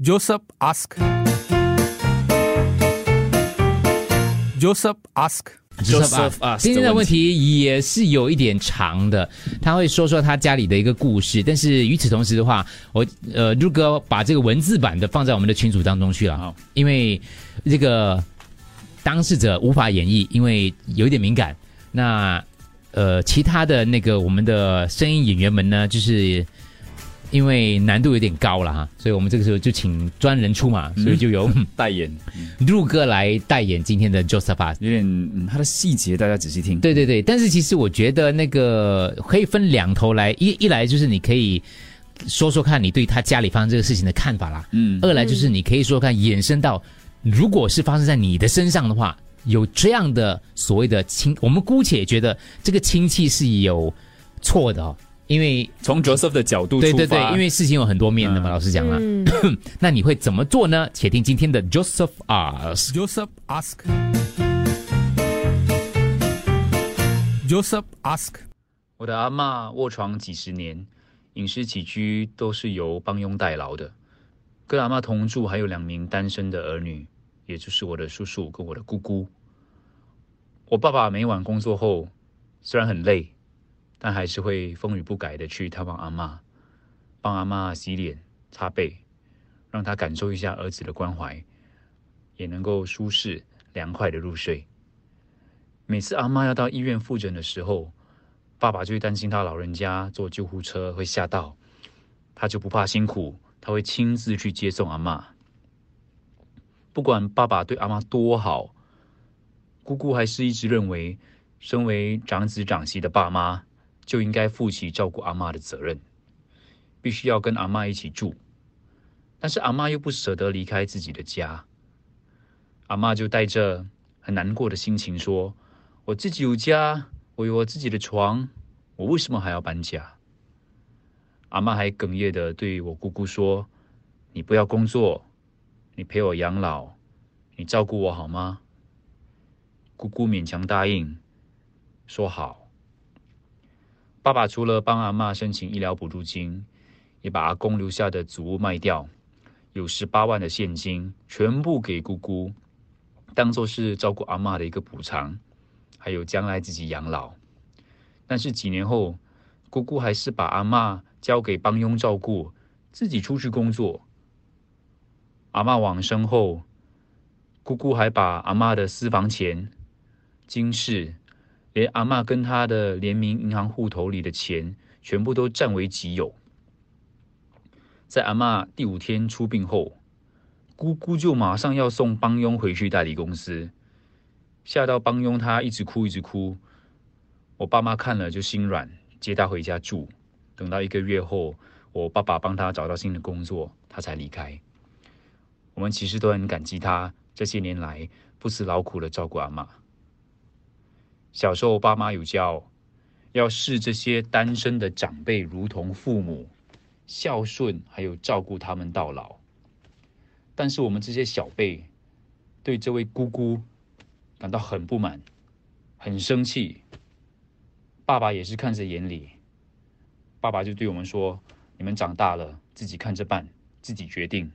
Joseph ask. Joseph ask. Joseph 今天的问题也是有一点长的，他会说说他家里的一个故事，但是与此同时的话，我呃，如哥把这个文字版的放在我们的群组当中去了哈，因为这个当事者无法演绎，因为有一点敏感。那呃，其他的那个我们的声音演员们呢，就是因为难度有点高了哈，所以我们这个时候就请专人出马，所以就由 代言，陆哥来代言今天的 Joseph 有点嗯，他的细节大家仔细听。对对对，但是其实我觉得那个可以分两头来，一一来就是你可以说说看你对他家里发生这个事情的看法啦，嗯，二来就是你可以说说看衍生到，如果是发生在你的身上的话，有这样的所谓的亲，我们姑且觉得这个亲戚是有错的哦，因为从 Joseph 的角度出发，对对对，因为事情有很多面的嘛，嗯老师讲了，嗯，那你会怎么做呢？且听今天的 Joseph Ars。Joseph ask. Joseph ask. 我的阿嬷卧床几十年，饮食起居都是由帮佣代劳的。跟阿嬷同住还有两名单身的儿女，也就是我的叔叔跟我的姑姑。我爸爸每晚工作后，虽然很累，但还是会风雨不改的去探望阿妈，帮阿妈洗脸、擦背，让她感受一下儿子的关怀，也能够舒适凉快的入睡。每次阿妈要到医院复诊的时候，爸爸就会担心他老人家坐救护车会吓到，他就不怕辛苦，他会亲自去接送阿妈。不管爸爸对阿妈多好，姑姑还是一直认为，身为长子长媳的爸妈就应该负起照顾阿嬷的责任，必须要跟阿嬷一起住。但是阿嬷又不舍得离开自己的家，阿嬷就带着很难过的心情说：“我自己有家，我有我自己的床，我为什么还要搬家？”阿嬷还哽咽的对我姑姑说：“你不要工作，你陪我养老，你照顾我好吗？”姑姑勉强答应，说好。爸爸除了帮阿嬷申请医疗补助金，也把阿公留下的祖屋卖掉，有十八万的现金，全部给姑姑，当做是照顾阿嬷的一个补偿，还有将来自己养老。但是几年后，姑姑还是把阿嬷交给帮佣照顾，自己出去工作。阿嬷往生后，姑姑还把阿嬷的私房钱、金饰，连阿嬷跟她的联名银行户头里的钱，全部都占为己有。在阿嬷第五天出殡后，姑姑就马上要送帮佣回去代理公司，吓到帮佣他一直哭一直哭。我爸妈看了就心软，接他回家住。等到一个月后，我爸爸帮他找到新的工作，他才离开。我们其实都很感激他这些年来不辞劳苦的照顾阿嬷。小时候，爸妈有教，要视这些单身的长辈如同父母，孝顺还有照顾他们到老。但是我们这些小辈对这位姑姑感到很不满，很生气。爸爸也是看在眼里，爸爸就对我们说：“你们长大了，自己看着办，自己决定。”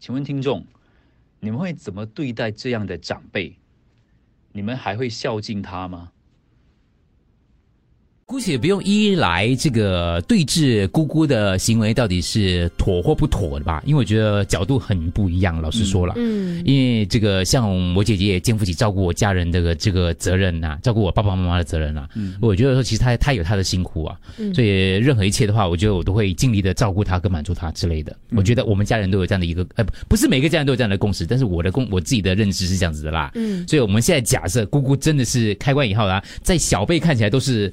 请问听众，你们会怎么对待这样的长辈？你们还会孝敬他吗？姑且不用一一来这个对峙姑姑的行为到底是妥或不妥的吧，因为我觉得角度很不一样。老实说了，嗯因为这个像我姐姐也肩负起照顾我家人这个这个责任呐、照顾我爸爸妈妈的责任呐、我觉得说其实她她有她的辛苦啊，嗯所以任何一切的话，我觉得我都会尽力的照顾她跟满足她之类的。我觉得我们家人都有这样的一个，呃，不不是每个家人都有这样的共识，但是我的共我自己的认知是这样子的啦。嗯所以我们现在假设姑姑真的是开关以后啊，在小辈看起来都是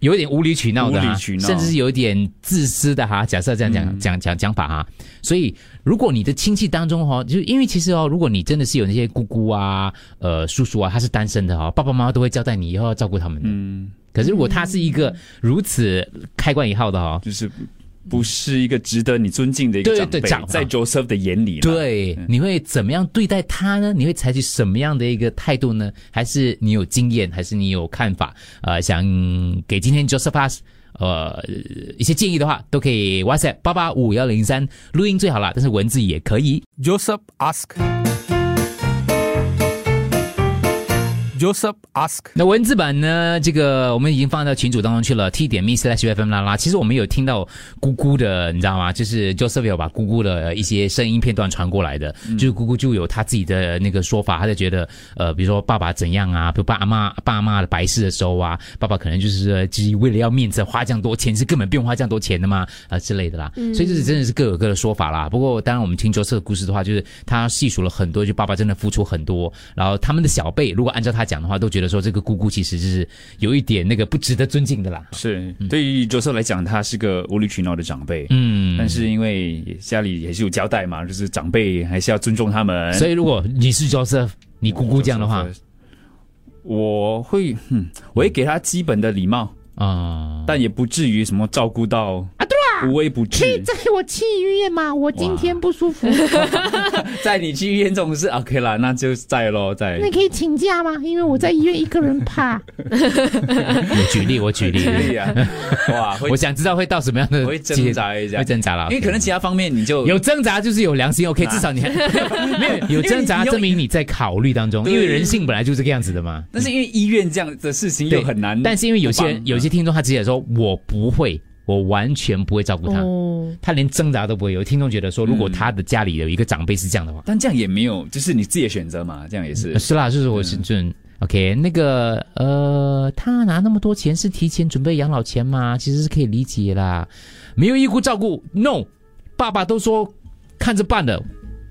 有一点无理取闹的、啊，无理取闹甚至是有一点自私的哈。假设这样讲、讲讲讲法哈，所以如果你的亲戚当中哈，就因为其实哦，如果你真的是有那些姑姑啊、呃叔叔啊，他是单身的哈，爸爸妈妈都会交代你以后要照顾他们的。嗯，可是如果他是一个如此开关以后的哈，就是不是一个值得你尊敬的一个对长辈，对长在 Joseph 的眼里，对，你会怎么样对待他呢？你会采取什么样的一个态度呢？还是你有经验，还是你有看法？呃，想给今天 Josephus 呃一些建议的话，都可以 WhatsApp 八八五幺零三录音最好啦，但是文字也可以。Joseph ask. Joseph ask. 那文字版呢？这个我们已经放到群组当中去了，t 点 me slash fm 啦啦。其实我们有听到姑姑的，你知道吗？就是 Joseph 有把姑姑的一些声音片段传过来的，就是姑姑就有她自己的那个说法，她就觉得呃，比如说爸爸怎样啊，比如爸阿妈爸妈的白事的时候啊，爸爸可能就是呃就是为了要面子花这样多钱，是根本不用花这样多钱的嘛啊、之类的啦。所以这是真的是各有各的说法啦。不过当然我们听 Joseph 的故事的话，就是他细数了很多，就爸爸真的付出很多，然后他们的小辈如果按照他讲的话，都觉得说这个姑姑其实是有一点那个不值得尊敬的啦。是对于 Joseph 来讲，他是个无理取闹的长辈。嗯，但是因为家里也是有交代嘛，就是长辈还是要尊重他们。所以如果你是 Joseph，你姑姑这样的话，我会，嗯，我会给他基本的礼貌，啊、但也不至于什么照顾到啊，对啊，无微不至。给我去医院吗，我今天不舒服，在你去医院这种事，OK 啦，那就在咯，在。那可以请假吗？因为我在医院一个人怕。我举例，我举例，可以啊，哇，我想知道会到什么样的我会挣扎一下会挣扎啦，因为可能其他方面你就有挣扎就是有良心，OK，至少你还没有有挣扎，证明你在考虑当中，因为人性本来就是这个样子的嘛。但是因为医院这样的事情又很难，但是因为有些人有些听众他直接说我不会，我完全不会照顾他，哦，他连挣扎都不会。有听众觉得说，如果他的家里有一个长辈是这样的话，但这样也没有，就是你自己的选择嘛，这样也是。是啦，就是我是嗯这。OK，那个呃，他拿那么多钱是提前准备养老钱吗？其实是可以理解啦，没有义务照顾，no，爸爸都说看着办的。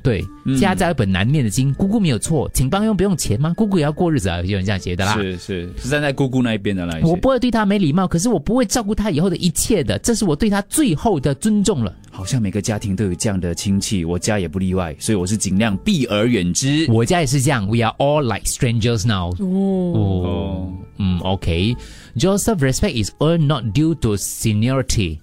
对，嗯家家有本难念的经，姑姑没有错，请帮佣不用钱吗？姑姑也要过日子啊，有人这样觉得啦。是是是站在姑姑那一边的啦。也是我不会对她没礼貌，可是我不会照顾她以后的一切的，这是我对她最后的尊重了。好像每个家庭都有这样的亲戚，我家也不例外，所以我是尽量避而远之。我家也是这样，We are all like strangers now。哦，哦，嗯，OK。Joseph respect is earned not due to seniority.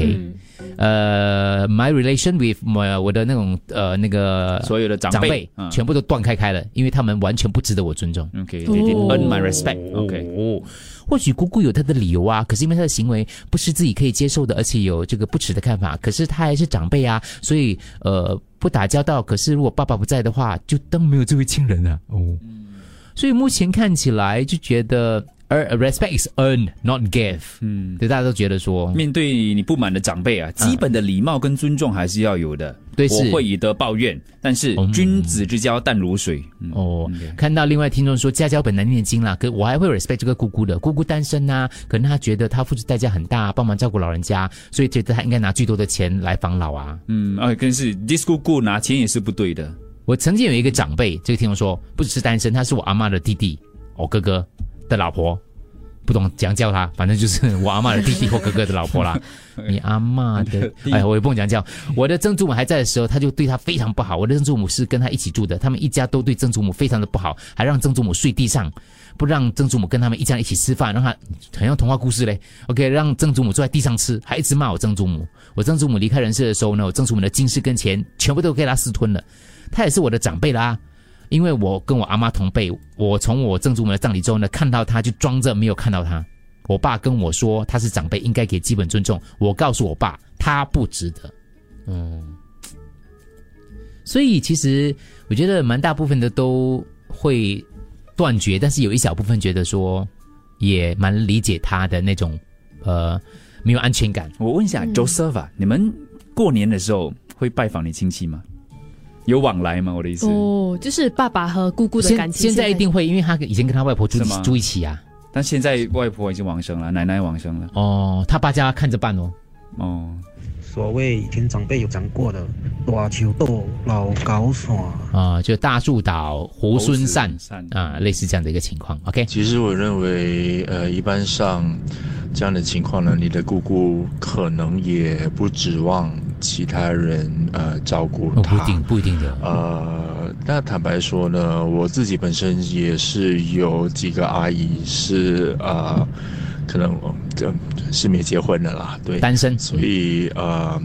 OK，、呃、m y relation with my 我的那种呃那个所有的长长辈嗯全部都断开开了，因为他们完全不值得我尊重。OK，they did earn my respect。OK，哦，或许姑姑有她的理由啊，可是因为她的行为不是自己可以接受的，而且有这个不耻的看法，可是她还是长辈啊，所以呃不打交道。可是如果爸爸不在的话，就当没有这位亲人啊。哦，所以目前看起来就觉得，而 respect is earned not give。嗯，对，大家都觉得说，面对你不满的长辈啊，基本的礼貌跟尊重还是要有的。对是我会以德报怨，但是嗯君子之交淡如水。嗯哦，看到另外听众说家教本难念经啦，可我还会 respect 这个姑姑的，姑姑单身呐、可能她觉得她付出代价很大，帮忙照顾老人家，所以觉得她应该拿最多的钱来防老啊。嗯，啊，更是 this 姑姑拿钱也是不对的。我曾经有一个长辈，这个听众说不只是单身，他是我阿妈的弟弟，哦哥哥的老婆，不懂怎样叫他，反正就是 我阿妈的弟弟或哥哥的老婆啦。你阿妈的，哎，我也不懂怎样叫。我的曾祖母还在的时候，他就对他非常不好。我的曾祖母是跟他一起住的，他们一家都对曾祖母非常的不好，还让曾祖母睡地上，不让曾祖母跟他们一家人一起吃饭，让他很像童话故事嘞。OK，让曾祖母坐在地上吃，还一直骂我曾祖母。我曾祖母离开人世的时候呢，我曾祖母的金饰跟钱全部都给他私吞了。他也是我的长辈啦，因为我跟我阿妈同辈，我从我曾祖母的葬礼之后呢，看到她就装着没有看到她。我爸跟我说他是长辈，应该给基本尊重。我告诉我爸，他不值得。嗯，所以其实我觉得蛮大部分的都会断绝，但是有一小部分觉得说也蛮理解他的那种呃没有安全感。我问一下、Joseph 啊，你们过年的时候会拜访你亲戚吗？有往来吗？我的意思。哦，就是爸爸和姑姑的感情。现现在一定会，因为他以前跟他外婆住住一起啊。但现在外婆已经往生了，奶奶往生了。哦，他爸家看着办哦。哦，所谓以前长辈有讲过的“大树豆，老高山”。啊、就大树倒猢狲散散啊、类似这样的一个情况。OK，其实我认为，呃，一般上这样的情况呢，你的姑姑可能也不指望其他人呃照顾哦，她。不一定，不一定的。呃，那坦白说呢，我自己本身也是有几个阿姨是呃，可能这、是没结婚的啦，对，单身，所以呃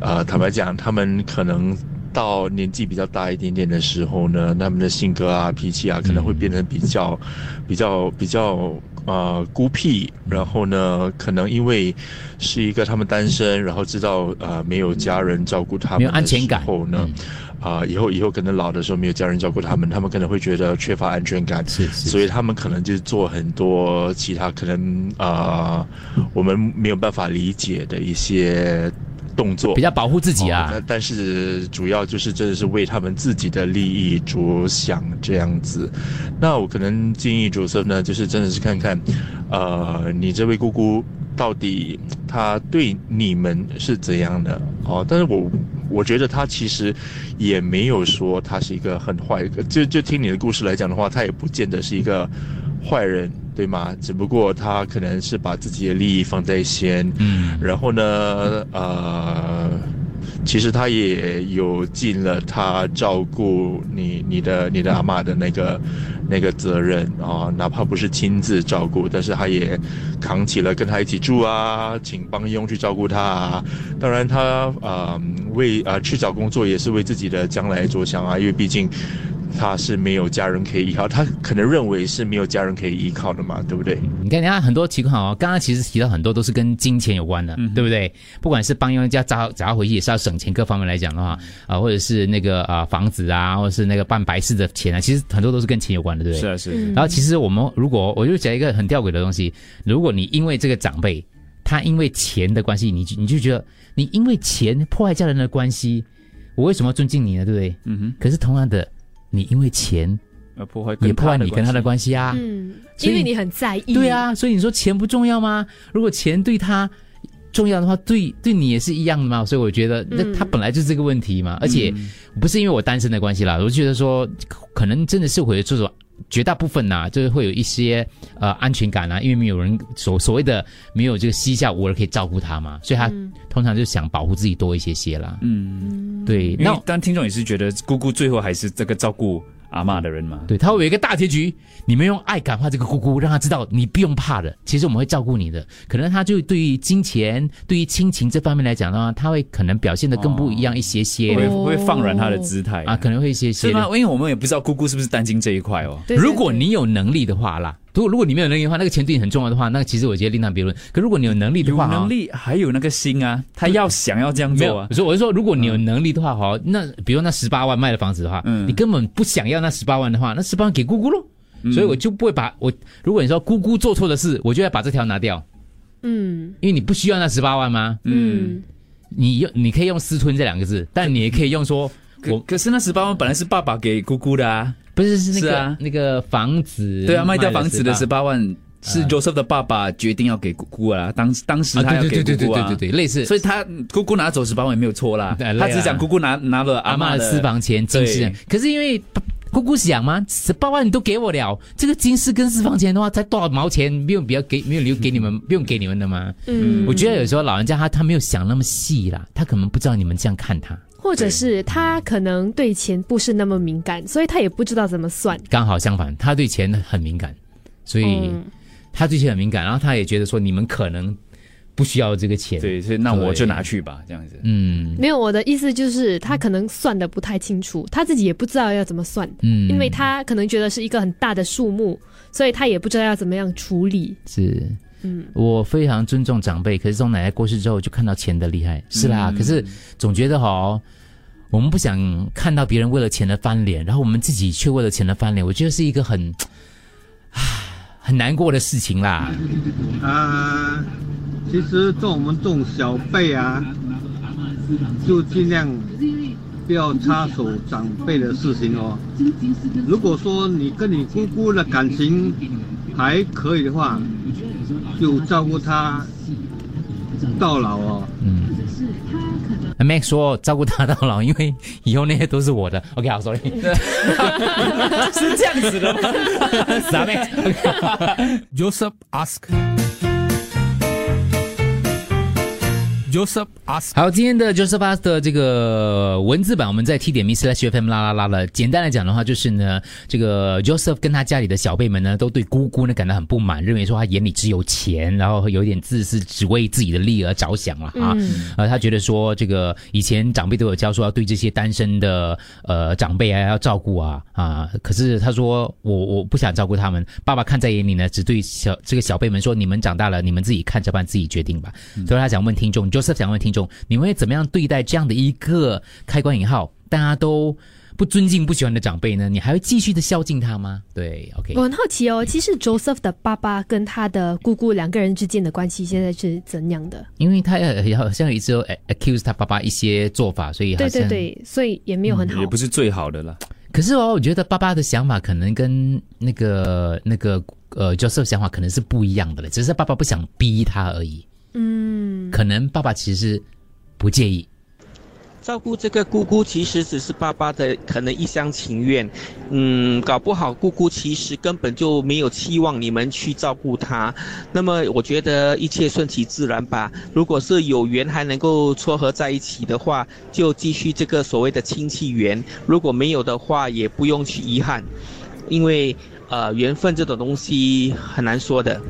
呃，坦白讲，他们可能到年纪比较大一点点的时候呢，他们的性格啊、脾气啊，可能会变得比较、比较、比较呃孤僻。然后呢，可能因为是一个他们单身，然后知道呃没有家人照顾他们，没有安全感后呢。啊、以后以后可能老的时候没有家人照顾他们，他们可能会觉得缺乏安全感，是是所以他们可能就做很多其他可能啊、我们没有办法理解的一些动作，比较保护自己啊哦但。但是主要就是真的是为他们自己的利益着想这样子。那我可能建议主色呢，就是真的是看看，呃，你这位姑姑到底她对你们是怎样的哦？但是我我觉得她其实也没有说她是一个很坏，就就听你的故事来讲的话，她也不见得是一个坏人。对吗？只不过他可能是把自己的利益放在先，嗯，然后呢，呃，其实他也有尽了他照顾你、你的、你的阿妈的那个那个责任啊、哪怕不是亲自照顾，但是他也扛起了跟他一起住啊，请帮佣去照顾他啊。当然他，呃为啊、去找工作也是为自己的将来着想啊，因为毕竟。他是没有家人可以依靠，他可能认为是没有家人可以依靠的嘛，对不对？你看，人家很多情况哦，刚刚其实提到很多都是跟金钱有关的，对不对？不管是帮佣家砸砸回去也是要省钱，各方面来讲的话，啊、或者是那个啊、房子啊，或者是那个办白事的钱啊，其实很多都是跟钱有关的，对不对？是啊是嗯然后其实我们如果我就讲一个很吊诡的东西，如果你因为这个长辈，他因为钱的关系，你就你就觉得你因为钱破坏家人的关系，我为什么要尊敬你呢？对不对？嗯哼，可是同样的，你因为钱而破坏也破坏你跟他的。关系啊。嗯，因为你很在意。对，啊，所以你说钱不重要吗？如果钱对他重要的话，对对你也是一样的嘛。所以我觉得，那嗯他本来就是这个问题嘛。而且不是因为我单身的关系啦，我就觉得说，可能真的是会有这种绝大部分呐、就是会有一些呃安全感啊，因为没有人所所谓的没有这个膝下无人可以照顾他嘛，所以他嗯。通常就想保护自己多一些些啦。嗯，对，那当听众也是觉得姑姑最后还是这个照顾阿嬷的人嘛。对，他会有一个大结局，你们用爱感化这个姑姑，让她知道你不用怕的，其实我们会照顾你的。可能他就对于金钱、对于亲情这方面来讲的话，他会可能表现的更不一样一些些会、哦会放软他的姿态啊，可能会一些些的是吗？。因为我们也不知道姑姑是不是担心这一块哦。对对如果你有能力的话啦，如果如果你没有能力的话，那个钱对你很重要的话，那其实我觉得另当别论。可如果你有能力的话有话，能力还有那个心啊，他要想要这样做啊，。所以我是说，如果你有能力的话，哈、那比如那十八万卖的房子的话，嗯你根本不想要那十八万的话，那十八万给姑姑喽。嗯所以我就不会把我，如果你说姑姑做错的事，我就要把这条拿掉，嗯因为你不需要那十八万吗？嗯，你用你可以用私吞这两个字，但你也可以用说，我可可是那十八万本来是爸爸给姑姑的啊，不是是那个是啊。那个房子，对啊，卖掉房子的十八万是 Joseph 的爸爸决定要给姑姑啊，当当时啊，他要对对对给姑姑啊。对对对，对，类似，所以他姑姑拿走十八万也没有错啦，对他只是讲姑姑拿拿了阿妈的私房钱、金饰，可是因为姑姑想嘛，十八万你都给我了，这个金饰跟私房钱的话，才多少毛钱，没有必要给，没有留给你们，不用给你们的吗？嗯。我觉得有时候老人家他他没有想那么细啦，他可能不知道你们这样看他，或者是他可能对钱不是那么敏感，所以他也不知道怎么算。刚好相反，他对钱很敏感，所以嗯他对钱很敏感，然后他也觉得说你们可能不需要这个钱，，对，所以那我就拿去吧，这样子。嗯没有，我的意思就是他可能算的不太清楚，他自己也不知道要怎么算，嗯，因为他可能觉得是一个很大的数目，所以他也不知道要怎么样处理。是。嗯，我非常尊重长辈，可是从奶奶过世之后，就看到钱的厉害，是啦。可是总觉得哈，我们不想看到别人为了钱的翻脸，然后我们自己却为了钱的翻脸，我觉得是一个很，唉很难过的事情啦。啊，其实做我们这种小辈啊，就尽量不要插手长辈的事情哦。如果说你跟你姑姑的感情还可以的话，就照顾她到老哦。嗯，Max 说照顾他到老，因为以后那些都是我的。OK，好，sorry，是这样子的吗？是啊，Max。Joseph ask. Joseph Ask 好，今天的 Joseph Ask 的这个文字版，我们在 T 点 m i s l a s h FM 啦啦啦了。简单来讲的话，就是呢，这个 Joseph 跟他家里的小辈们呢，都对姑姑呢感到很不满，认为说他眼里只有钱，然后有一点自私，只为自己的利而着想了啊。嗯呃，他觉得说这个以前长辈都有教说要对这些单身的呃长辈啊要照顾啊啊，可是他说我我不想照顾他们，爸爸看在眼里呢，只对小这个小辈们说，你们长大了，你们自己看着办，自己决定吧。所以他想问听众，Joseph 想问听众，你们会怎么样对待这样的一个开关引号大家都不尊敬、不喜欢的长辈呢？你还会继续的孝敬他吗？对，OK，我很好奇哦，其实 Joseph 的爸爸跟他的姑姑两个人之间的关系现在是怎样的？因为他呃好像一直有 accuse 他爸爸一些做法，所以好对像对对，所以也没有很好。也不是最好的了。可是哦，我觉得爸爸的想法可能跟那个那个呃 Joseph 想法可能是不一样的了，只是爸爸不想逼他而已。嗯，可能爸爸其实不介意。照顾这个姑姑其实只是爸爸的可能一厢情愿，嗯，搞不好姑姑其实根本就没有期望你们去照顾她。那么我觉得一切顺其自然吧。如果是有缘还能够撮合在一起的话，就继续这个所谓的亲戚缘；如果没有的话，也不用去遗憾，因为呃缘分这种东西很难说的。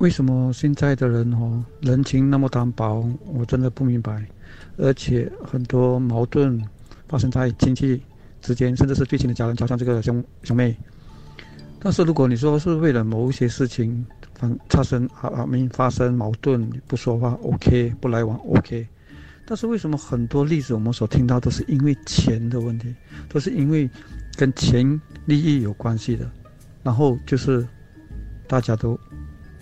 为什么现在的人哦人情那么单薄？我真的不明白，而且很多矛盾发生在亲戚之间，甚至是最亲的家人，就像这个兄兄妹。但是如果你说是为了某一些事情反差生啊啊没发生矛盾不说话 OK 不来往 OK，但是为什么很多例子我们所听到都是因为钱的问题，都是因为跟钱利益有关系的，然后就是大家都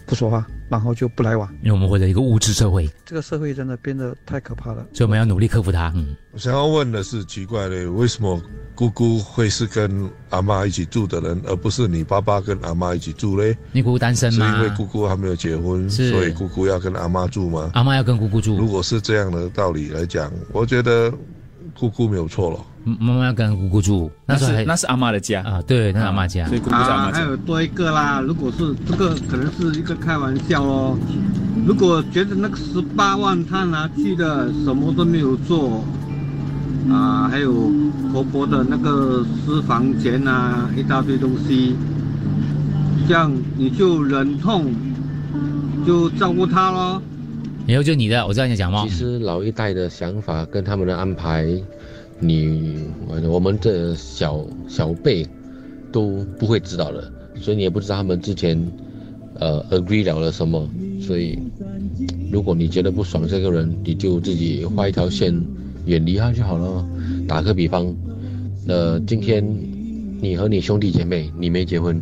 不说话，然后就不来往。因为我们活在一个物质社会，这个社会真的变得太可怕了。所以我们要努力克服它。嗯，我想要问的是，奇怪的，为什么姑姑会是跟阿妈一起住的人，而不是你爸爸跟阿妈一起住嘞？你姑姑单身吗？是因为姑姑还没有结婚，所以姑姑要跟阿妈住吗？阿妈要跟姑姑住。如果是这样的道理来讲，我觉得姑姑没有错了。妈妈要跟姑姑住，那时候还是那是阿妈的家啊，对，那是阿妈家。所以姑姑是阿啊，妈家。还有多一个啦。如果是这个，可能是一个开玩笑哦。如果觉得那个十八万他拿去的什么都没有做，啊，还有婆婆的那个私房钱啊，一大堆东西，这样你就忍痛就照顾他喽。以后就你的，我知道你讲吗其？实老一代的想法跟他们的安排，你我我们这小小辈都不会知道的，所以你也不知道他们之前呃 agree 了了什么。所以如果你觉得不爽这个人，你就自己画一条线，远离他就好了。打个比方，呃，今天你和你兄弟姐妹你没结婚，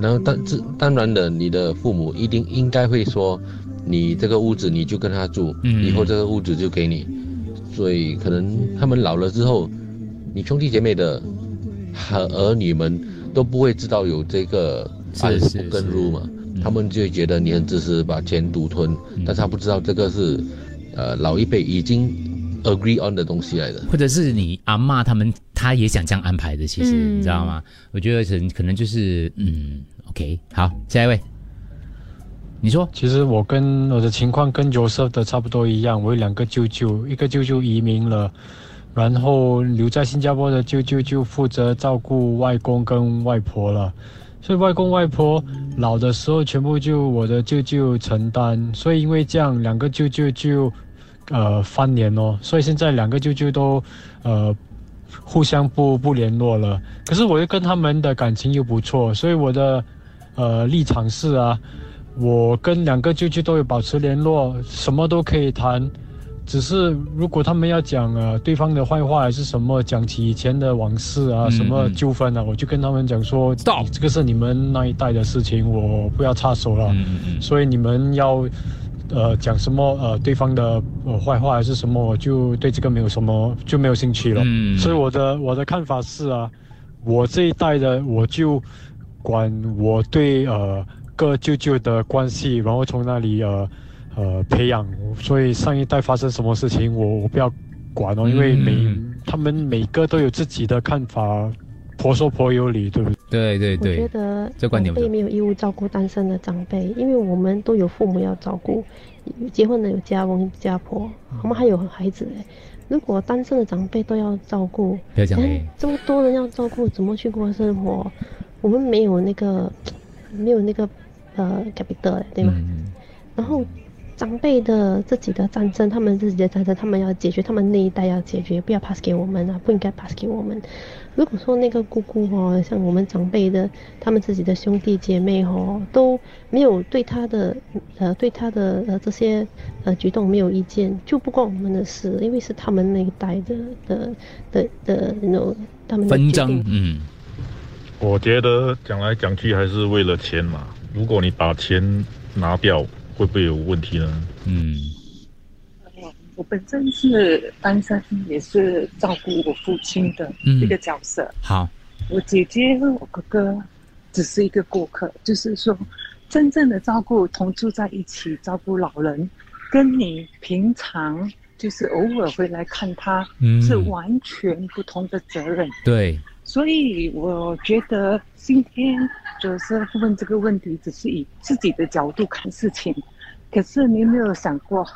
然后当自当然的，你的父母一定应该会说。你这个屋子你就跟他住，嗯以后这个屋子就给你，所以可能他们老了之后，你兄弟姐妹的和儿女们都不会知道有这个是按是。跟 rule 嘛，他们就会觉得你很自私，把钱独吞，但是他不知道这个是，呃，老一辈已经 agree on 的东西来的。或者是你阿妈他们，他也想这样安排的，其实、嗯。你知道吗？我觉得可能可能就是嗯，OK，好，下一位，你说。其实我跟我的情况跟 Joseph 的差不多一样，我有两个舅舅，一个舅舅移民了，然后留在新加坡的舅舅就负责照顾外公跟外婆了，所以外公外婆老的时候全部就我的舅舅承担，所以因为这样两个舅舅就呃翻脸哦，所以现在两个舅舅都呃互相不不联络了，可是我又跟他们的感情又不错，所以我的呃立场是啊。我跟两个舅舅都有保持联络，什么都可以谈。只是如果他们要讲呃对方的坏话还是什么，讲起以前的往事啊，嗯什么嗯纠纷啊，我就跟他们讲说，到这个是你们那一代的事情，我不要插手了。所以你们要呃讲什么呃对方的呃坏话还是什么，我就对这个没有什么就没有兴趣了。嗯所以我的我的看法是啊，我这一代的我就管我对呃各舅舅的关系，然后从那里呃呃培养。所以上一代发生什么事情，我我不要管哦，因为每、嗯他们每个都有自己的看法，婆说婆有理，对不对？对对对我觉，得这观点长辈没有义务照顾单身的长辈，因为我们都有父母要照顾，结婚的有家翁家婆，我们还有孩子哎。如果单身的长辈都要照顾，不要讲哎这么多人要照顾，怎么去过生活？我们没有那个，没有那个呃 capital，对吗？然后长辈的自己的战争，他们自己的战争，他们要解决，他们那一代要解决，不要 pass 给我们啊，不应该 pass 给我们。如果说那个姑姑哦，像我们长辈的，他们自己的兄弟姐妹哦，都没有对他的呃对他的呃这些呃举动没有意见，就不关我们的事，因为是他们那一代的的的的那种他们的纷争，嗯，我觉得讲来讲去还是为了钱嘛。如果你把钱拿掉，会不会有问题呢？嗯，我本身是单身，也是照顾我父亲的一个角色。好，我姐姐和我哥哥只是一个过客，就是说，真正的照顾同住在一起照顾老人，跟你平常就是偶尔回来看他，嗯是完全不同的责任。对，所以我觉得今天就是问这个问题，只是以自己的角度看事情。可是你有没有想过，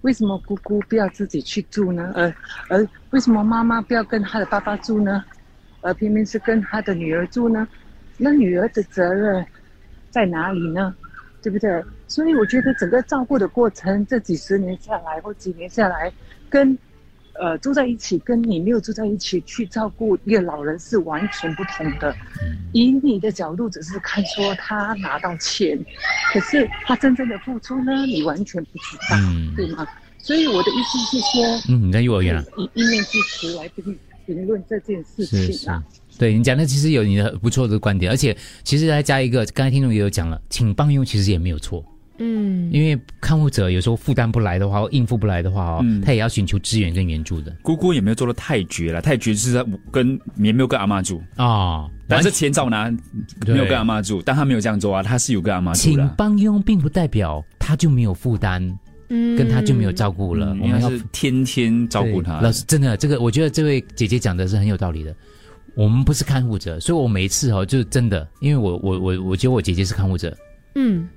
为什么姑姑不要自己去住呢？而而为什么妈妈不要跟她的爸爸住呢？而偏偏是跟她的女儿住呢？那女儿的责任在哪里呢？对不对？所以我觉得整个照顾的过程，这几十年下来或几年下来，跟呃住在一起，跟你没有住在一起去照顾一个老人是完全不同的。以你的角度，只是看说他拿到钱，可是他真正的付出呢，你完全不知道，对吗？所以我的意思是说，嗯，你在幼儿园啊？以一面之词来评评论这件事是是情啊。，对你讲的其实有你的不错的观点，而且其实还加一个，刚才听众也有讲了，请帮佣其实也没有错。嗯，因为看护者有时候负担不来的话，或应付不来的话哦，嗯。他也要寻求支援跟援助的。姑姑也没有做的太绝了，太绝是在跟也没有跟阿妈住。啊，但是钱照拿，对没有跟阿妈住，但他没有这样做啊，他是有跟阿妈住请的。帮佣并不代表他就没有负担，嗯。跟他就没有照顾了。嗯我们要天天照顾他。老师，真的，这个我觉得这位姐姐讲的是很有道理的。我们不是看护者，所以我每一次哦，就是真的，因为我我我我觉得我姐姐是看护者，嗯，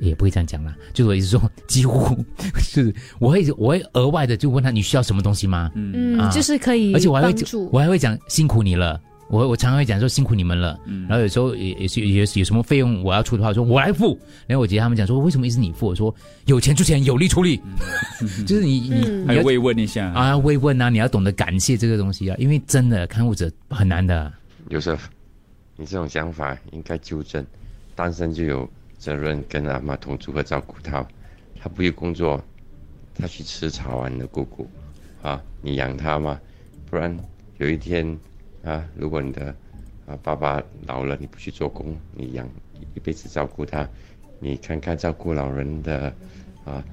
也不会这样讲啦。就是我意思说，几乎 是我会我会额外的就问他你需要什么东西吗？嗯就是可以而且我还会我还会讲辛苦你了。我我常常会讲说辛苦你们了，然后有时候也也是也是有什么费用我要出的话，我说我来付。然后我姐姐他们讲说为什么一直你付？我说有钱出钱，有力出力，就是你你嗯你要慰问一下啊，慰问啊，你要懂得感谢这个东西啊，因为真的看护者很难的。有时候你这种想法应该纠正，单身就有责任跟阿妈同住和照顾他，他不去工作，他去吃草完的姑姑，啊，你养他吗？不然有一天啊，如果你的啊爸爸老了，你不去做工，你养一辈子照顾他，你看看照顾老人的啊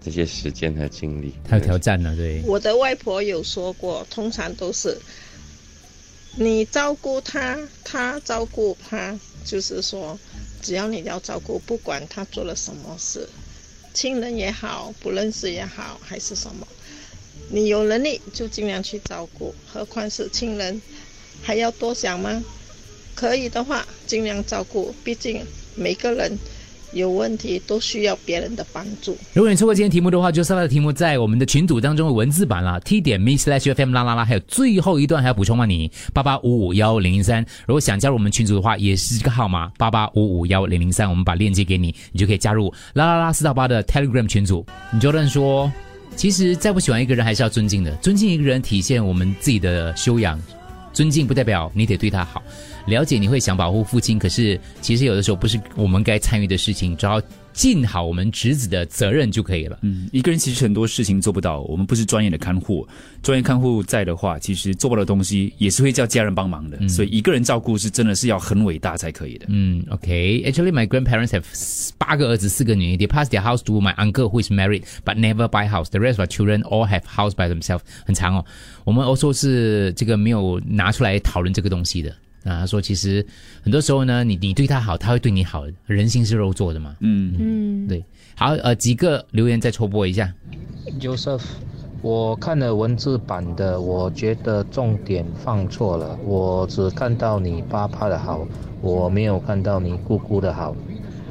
这些时间和精力，太有挑战了，对。我的外婆有说过，通常都是你照顾他，他照顾他，就是说，只要你要照顾，不管他做了什么事，亲人也好，不认识也好，还是什么，你有能力就尽量去照顾，何况是亲人，还要多想吗？可以的话，尽量照顾，毕竟每个人有问题都需要别人的帮助。如果你错过今天题目的话，就稍后的题目在我们的群组当中的文字版啦，t 点 me slash fm 啦啦啦，还有最后一段还要补充吗？你八八五五幺零零三，如果想加入我们群组的话，也是这个号码八八五五幺零零三，我们把链接给你，你就可以加入啦啦啦四到八的 Telegram 群组。你就认说，其实再不喜欢一个人，还是要尊敬的，尊敬一个人体现我们自己的修养，尊敬不代表你得对他好。了解你会想保护父亲，可是其实有的时候不是我们该参与的事情，只要尽好我们侄子的责任就可以了。嗯，一个人其实很多事情做不到，我们不是专业的看护，专业看护在的话，其实做不到的东西也是会叫家人帮忙的，所以一个人照顾是真的是要很伟大才可以的。嗯，OK。Actually, my grandparents have 八个儿子，四个女。They passed their house to my uncle who is married but never buy house. The rest of our children all have house by themselves. 很长哦。我们 also 是这个没有拿出来讨论这个东西的。啊，他说其实很多时候呢，你你对他好，他会对你好。人心是肉做的嘛。嗯嗯，对。好，呃，几个留言再抽播一下。Joseph，我看了文字版的，我觉得重点放错了。我只看到你爸爸的好，我没有看到你姑姑的好。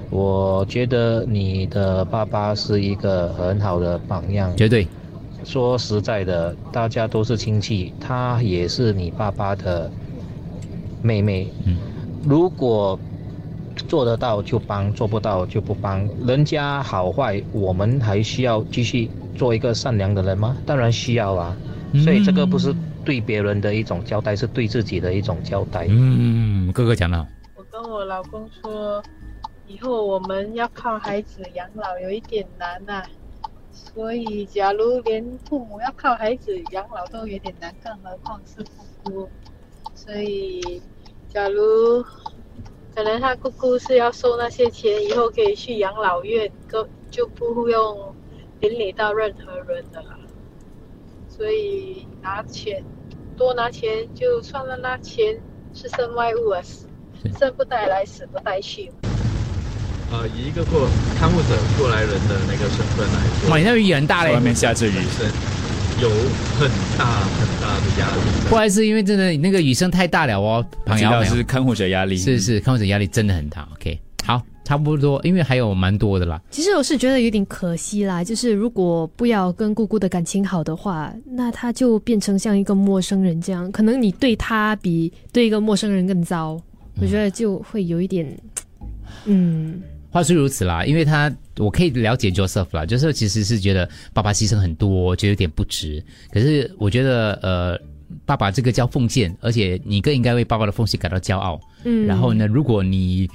我觉得你的爸爸是一个很好的榜样，绝对。说实在的，大家都是亲戚，他也是你爸爸的妹妹。嗯，如果做得到就帮，做不到就不帮。人家好坏，我们还需要继续做一个善良的人吗？当然需要啊。所以这个不是对别人的一种交代，是对自己的一种交代。嗯，哥哥讲了。我跟我老公说，以后我们要靠孩子养老，有一点难呐、所以，假如连父母要靠孩子养老都有点难，更何况是姑姑。所以，假如可能他姑姑是要收那些钱，以后可以去养老院，就就不用邻里到任何人的了。所以拿钱多拿钱，就算了那钱是身外物啊，生不带来，死不带去。呃，以一个过看护者过来人的那个身份来说，哇，你那雨很大嘞，外面下着雨，有很大很大的压力。不好意思，因为真的那个雨声太大了哦，朋友是看护者压力，是是看护者压力真的很大。OK，好，差不多，因为还有蛮多的啦。其实我是觉得有点可惜啦，就是如果不要跟姑姑的感情好的话，那他就变成像一个陌生人这样，可能你对他比对一个陌生人更糟，我觉得就会有一点，嗯。话是如此啦，因为他我可以了解 Joseph 啦，Joseph 其实是觉得爸爸牺牲很多，觉得有点不值。可是我觉得呃，爸爸这个叫奉献，而且你更应该为爸爸的奉献感到骄傲。嗯，然后呢，如果你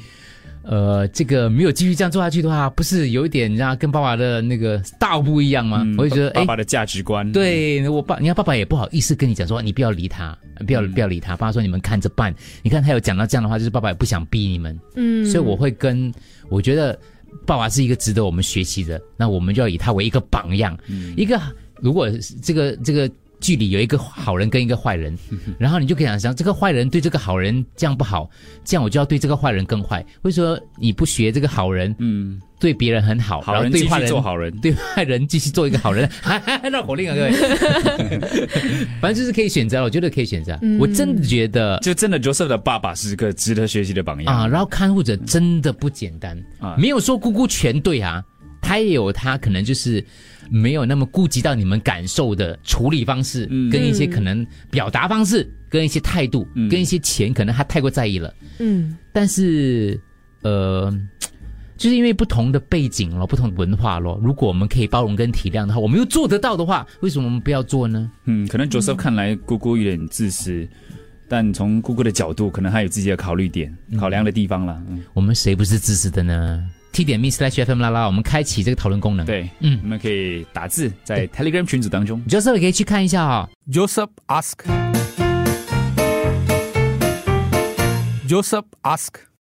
呃这个没有继续这样做下去的话，不是有一点让跟爸爸的那个道不一样吗？我就觉得爸爸的价值观，对我爸，你看爸爸也不好意思跟你讲说你不要理他，不要不要理他。爸爸说你们看着办。你看他有讲到这样的话，就是爸爸也不想逼你们。嗯，所以我会跟。我觉得爸爸是一个值得我们学习的，那我们就要以他为一个榜样。一个如果这个这个剧里有一个好人跟一个坏人，然后你就可以想象，这个坏人对这个好人这样不好，这样我就要对这个坏人更坏。为什么你不学这个好人？嗯，对别人很好，好人对坏人做好人，对坏人继续做一个好人，绕口令啊，各位。反正就是可以选择，我觉得可以选择。我真的觉得，就真的 Joseph 的爸爸是个值得学习的榜样啊。然后看护者真的不简单啊，没有说姑姑全对啊，他也有他可能就是没有那么顾及到你们感受的处理方式，跟一些可能表达方式，跟一些态度，跟一些钱，可能他太过在意了。嗯，但是呃。就是因为不同的背景咯，不同的文化咯。如果我们可以包容跟体谅的话，我们又做得到的话，为什么我们不要做呢？嗯，可能 Joseph 看来姑姑有点自私，但从姑姑的角度，可能还有自己的考虑点、考量的地方了。嗯，我们谁不是自私的呢？T 点 Miss Slash FM 啦啦，我们开启这个讨论功能。对，嗯，你们可以打字在 Telegram 群组当中，Joseph 可以去看一下哈。Joseph ask. Joseph ask.